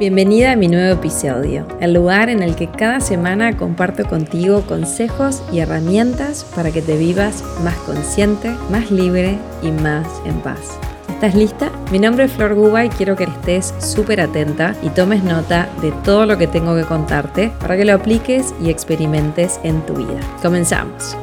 Bienvenida a mi nuevo episodio, el lugar en el que cada semana comparto contigo consejos y herramientas para que te vivas más consciente, más libre y más en paz. ¿Estás lista? Mi nombre es Flor Guba y quiero que estés súper atenta y tomes nota de todo lo que tengo que contarte para que lo apliques y experimentes en tu vida. Comenzamos.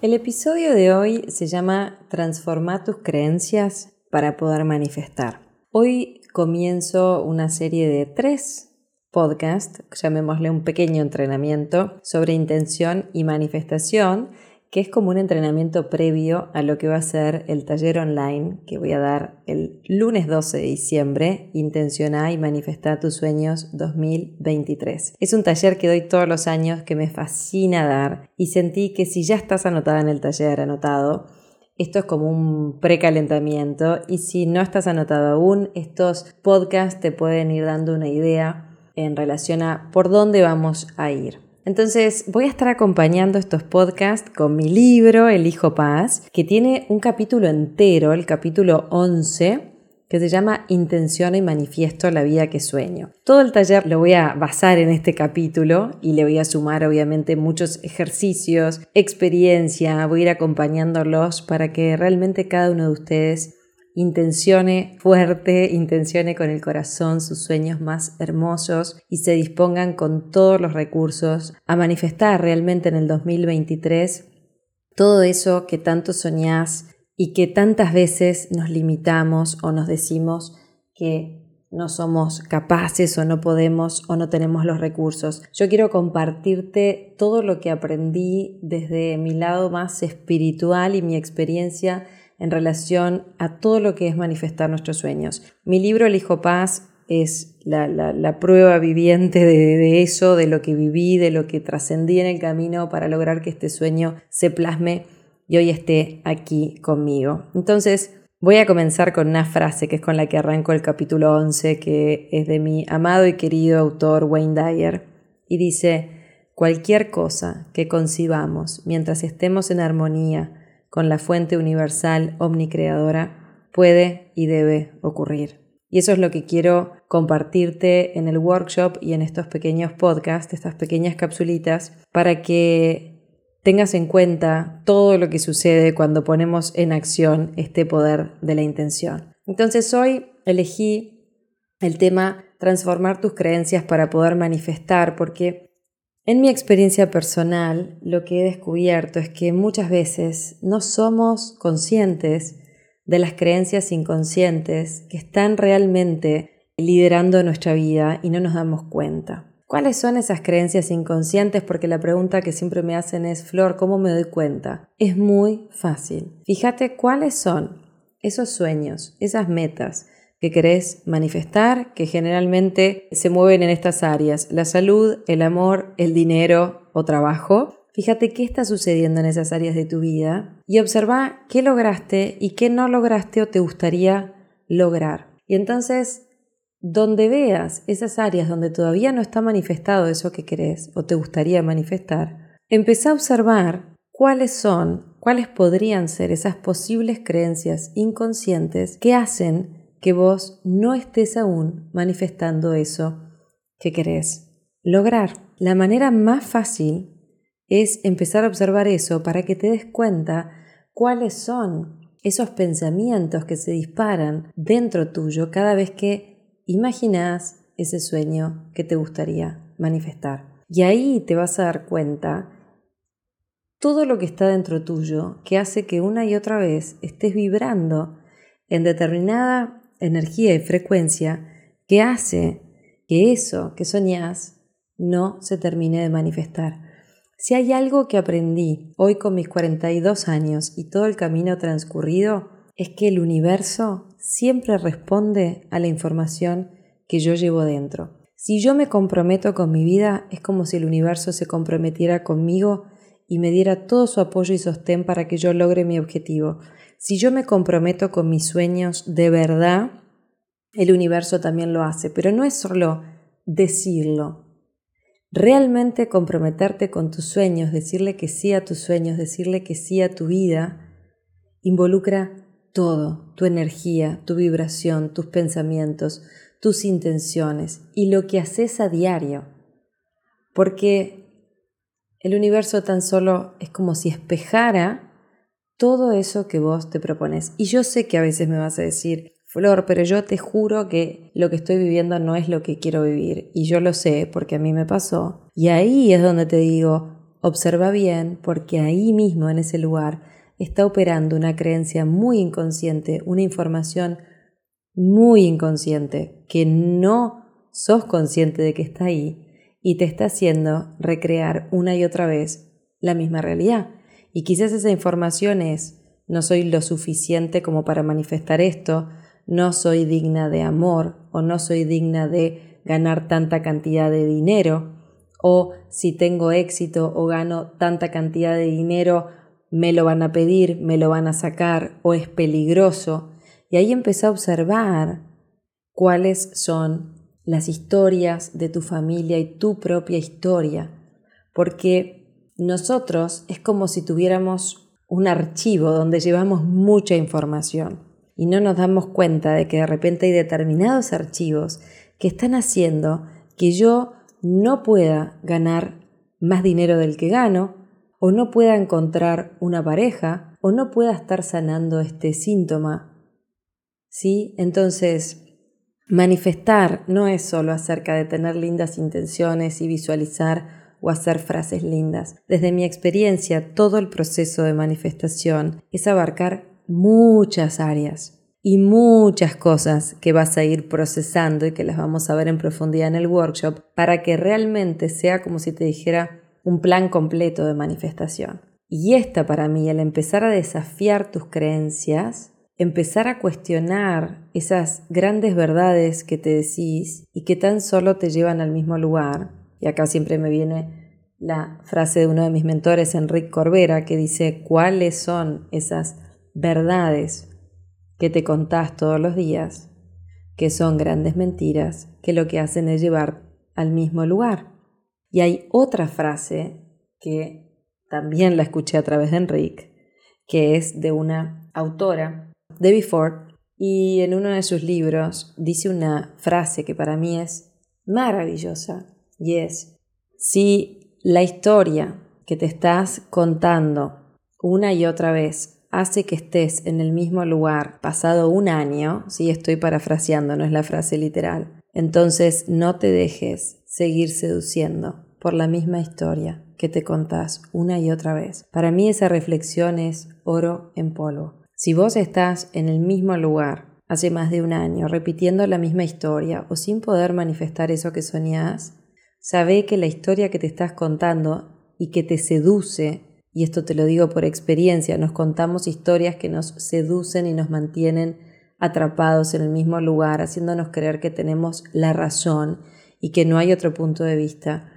El episodio de hoy se llama Transforma tus creencias para poder manifestar. Hoy comienzo una serie de tres podcasts, llamémosle un pequeño entrenamiento sobre intención y manifestación, que es como un entrenamiento previo a lo que va a ser el taller online que voy a dar el lunes 12 de diciembre, Intenciona y Manifesta tus sueños 2023. Es un taller que doy todos los años que me fascina dar y sentí que si ya estás anotada en el taller, anotado, esto es como un precalentamiento y si no estás anotado aún, estos podcasts te pueden ir dando una idea en relación a por dónde vamos a ir. Entonces voy a estar acompañando estos podcasts con mi libro El Hijo Paz, que tiene un capítulo entero, el capítulo 11, que se llama Intención y Manifiesto la vida que sueño. Todo el taller lo voy a basar en este capítulo y le voy a sumar obviamente muchos ejercicios, experiencia, voy a ir acompañándolos para que realmente cada uno de ustedes intencione fuerte, intencione con el corazón sus sueños más hermosos y se dispongan con todos los recursos a manifestar realmente en el 2023 todo eso que tanto soñás, y que tantas veces nos limitamos o nos decimos que no somos capaces o no podemos o no tenemos los recursos. Yo quiero compartirte todo lo que aprendí desde mi lado más espiritual y mi experiencia en relación a todo lo que es manifestar nuestros sueños. Mi libro El Hijo Paz es la, prueba viviente de, de, eso, de lo que viví, de lo que trascendí en el camino para lograr que este sueño se plasme y hoy esté aquí conmigo. Entonces, voy a comenzar con una frase que es con la que arranco el capítulo 11, que es de mi amado y querido autor Wayne Dyer, y dice, cualquier cosa que concibamos mientras estemos en armonía con la fuente universal omnicreadora puede y debe ocurrir. Y eso es lo que quiero compartirte en el workshop y en estos pequeños podcasts, estas pequeñas capsulitas, para que tengas en cuenta todo lo que sucede cuando ponemos en acción este poder de la intención. Entonces hoy elegí el tema transformar tus creencias para poder manifestar, porque en mi experiencia personal lo que he descubierto es que muchas veces no somos conscientes de las creencias inconscientes que están realmente liderando nuestra vida y no nos damos cuenta. ¿Cuáles son esas creencias inconscientes? Porque la pregunta que siempre me hacen es, Flor, ¿cómo me doy cuenta? Es muy fácil. Fíjate cuáles son esos sueños, esas metas que querés manifestar, que generalmente se mueven en estas áreas, la salud, el amor, el dinero o trabajo. Fíjate qué está sucediendo en esas áreas de tu vida y observa qué lograste y qué no lograste o te gustaría lograr. Y entonces donde veas esas áreas donde todavía no está manifestado eso que querés o te gustaría manifestar, empezá a observar cuáles son, cuáles podrían ser esas posibles creencias inconscientes que hacen que vos no estés aún manifestando eso que querés lograr. La manera más fácil es empezar a observar eso para que te des cuenta cuáles son esos pensamientos que se disparan dentro tuyo cada vez que imaginas ese sueño que te gustaría manifestar. Y ahí te vas a dar cuenta todo lo que está dentro tuyo que hace que una y otra vez estés vibrando en determinada energía y frecuencia que hace que eso que soñás no se termine de manifestar. Si hay algo que aprendí hoy con mis 42 años y todo el camino transcurrido, es que el universo siempre responde a la información que yo llevo dentro. Si yo me comprometo con mi vida, es como si el universo se comprometiera conmigo y me diera todo su apoyo y sostén para que yo logre mi objetivo. Si yo me comprometo con mis sueños de verdad, el universo también lo hace, pero no es solo decirlo. Realmente comprometerte con tus sueños, decirle que sí a tus sueños, decirle que sí a tu vida, involucra todo, tu energía, tu vibración, tus pensamientos, tus intenciones y lo que haces a diario. Porque el universo tan solo es como si espejara todo eso que vos te propones. Y yo sé que a veces me vas a decir, Flor, pero yo te juro que lo que estoy viviendo no es lo que quiero vivir. Y yo lo sé porque a mí me pasó. Y ahí es donde te digo, observa bien porque ahí mismo, en ese lugar, está operando una creencia muy inconsciente, una información muy inconsciente que no sos consciente de que está ahí y te está haciendo recrear una y otra vez la misma realidad. Y quizás esa información es, no soy lo suficiente como para manifestar esto, no soy digna de amor o no soy digna de ganar tanta cantidad de dinero o si tengo éxito o gano tanta cantidad de dinero, me lo van a pedir, me lo van a sacar o es peligroso. Y ahí empecé a observar cuáles son las historias de tu familia y tu propia historia, porque nosotros es como si tuviéramos un archivo donde llevamos mucha información y no nos damos cuenta de que de repente hay determinados archivos que están haciendo que yo no pueda ganar más dinero del que gano, o no pueda encontrar una pareja, o no pueda estar sanando este síntoma. ¿Sí? Entonces, manifestar no es solo acerca de tener lindas intenciones y visualizar o hacer frases lindas. Desde mi experiencia, todo el proceso de manifestación es abarcar muchas áreas y muchas cosas que vas a ir procesando y que las vamos a ver en profundidad en el workshop para que realmente sea como si te dijera un plan completo de manifestación. Y esta para mí, el empezar a desafiar tus creencias, empezar a cuestionar esas grandes verdades que te decís y que tan solo te llevan al mismo lugar, y acá siempre me viene la frase de uno de mis mentores, Enrique Corbera, que dice, ¿cuáles son esas verdades que te contás todos los días, que son grandes mentiras, que lo que hacen es llevar al mismo lugar? Y hay otra frase que también la escuché a través de Enrique, que es de una autora, Debbie Ford, y en uno de sus libros dice una frase que para mí es maravillosa, y es, si la historia que te estás contando una y otra vez hace que estés en el mismo lugar pasado un año, si estoy parafraseando, no es la frase literal, entonces no te dejes seguir seduciendo por la misma historia que te contás una y otra vez. Para mí esa reflexión es oro en polvo. Si vos estás en el mismo lugar hace más de un año repitiendo la misma historia o sin poder manifestar eso que soñás, Sabe que la historia que te estás contando y que te seduce, y esto te lo digo por experiencia, nos contamos historias que nos seducen y nos mantienen atrapados en el mismo lugar, haciéndonos creer que tenemos la razón y que no hay otro punto de vista.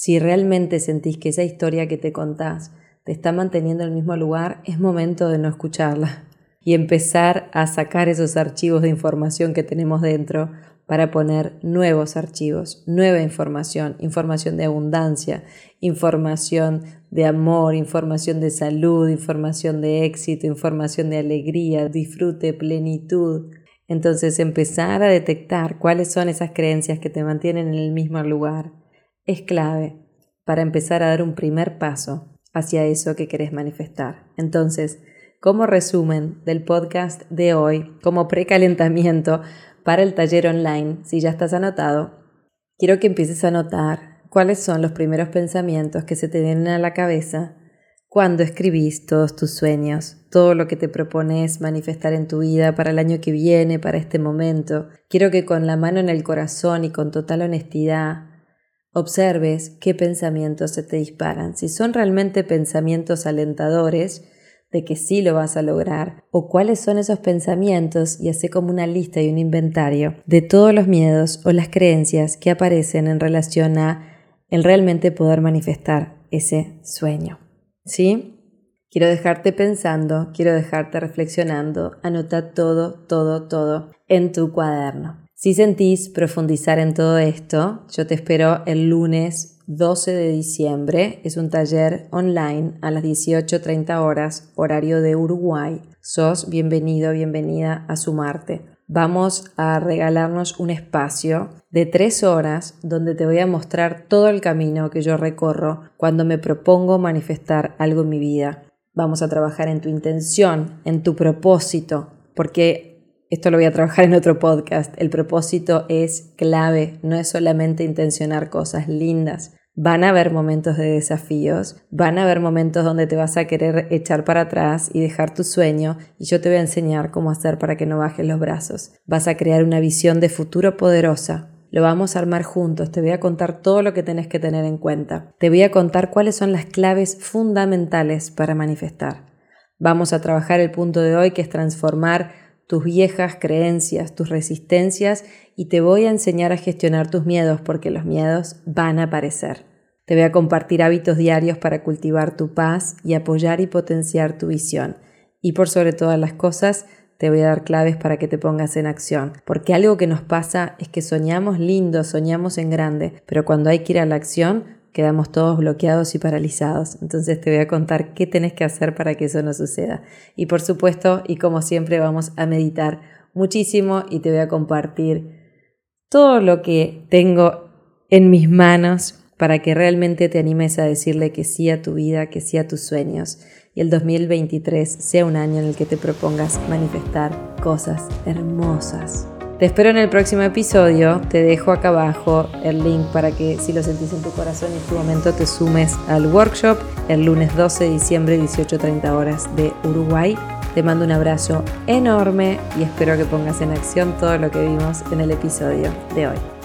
Si realmente sentís que esa historia que te contás te está manteniendo en el mismo lugar, es momento de no escucharla y empezar a sacar esos archivos de información que tenemos dentro para poner nuevos archivos, nueva información, información de abundancia, información de amor, información de salud, información de éxito, información de alegría, disfrute, plenitud. Entonces empezar a detectar cuáles son esas creencias que te mantienen en el mismo lugar es clave para empezar a dar un primer paso hacia eso que querés manifestar. Entonces, como resumen del podcast de hoy, como precalentamiento, para el taller online, si ya estás anotado, quiero que empieces a notar cuáles son los primeros pensamientos que se te vienen a la cabeza cuando escribís todos tus sueños, todo lo que te propones manifestar en tu vida para el año que viene, para este momento. Quiero que con la mano en el corazón y con total honestidad observes qué pensamientos se te disparan. Si son realmente pensamientos alentadores, de que sí lo vas a lograr o cuáles son esos pensamientos y hace como una lista y un inventario de todos los miedos o las creencias que aparecen en relación a el realmente poder manifestar ese sueño. ¿Sí? Quiero dejarte pensando, quiero dejarte reflexionando, anota todo, todo, todo en tu cuaderno. Si sentís profundizar en todo esto, yo te espero el lunes 12 de diciembre. Es un taller online a las 18.30 horas, horario de Uruguay. Sos bienvenido, bienvenida a sumarte. Vamos a regalarnos un espacio de tres horas donde te voy a mostrar todo el camino que yo recorro cuando me propongo manifestar algo en mi vida. Vamos a trabajar en tu intención, en tu propósito, porque esto lo voy a trabajar en otro podcast. El propósito es clave, no es solamente intencionar cosas lindas. Van a haber momentos de desafíos, van a haber momentos donde te vas a querer echar para atrás y dejar tu sueño y yo te voy a enseñar cómo hacer para que no bajes los brazos. Vas a crear una visión de futuro poderosa. Lo vamos a armar juntos, te voy a contar todo lo que tenés que tener en cuenta. Te voy a contar cuáles son las claves fundamentales para manifestar. Vamos a trabajar el punto de hoy que es transformar tus viejas creencias, tus resistencias y te voy a enseñar a gestionar tus miedos porque los miedos van a aparecer. Te voy a compartir hábitos diarios para cultivar tu paz y apoyar y potenciar tu visión. Y por sobre todas las cosas, te voy a dar claves para que te pongas en acción. Porque algo que nos pasa es que soñamos lindo, soñamos en grande, pero cuando hay que ir a la acción, quedamos todos bloqueados y paralizados. Entonces te voy a contar qué tenés que hacer para que eso no suceda. Y por supuesto, y como siempre, vamos a meditar muchísimo y te voy a compartir todo lo que tengo en mis manos para que realmente te animes a decirle que sí a tu vida, que sí a tus sueños. Y el 2023 sea un año en el que te propongas manifestar cosas hermosas. Te espero en el próximo episodio. Te dejo acá abajo el link para que si lo sentís en tu corazón y en tu momento te sumes al workshop el lunes 12 de diciembre 18.30 horas de Uruguay. Te mando un abrazo enorme y espero que pongas en acción todo lo que vimos en el episodio de hoy.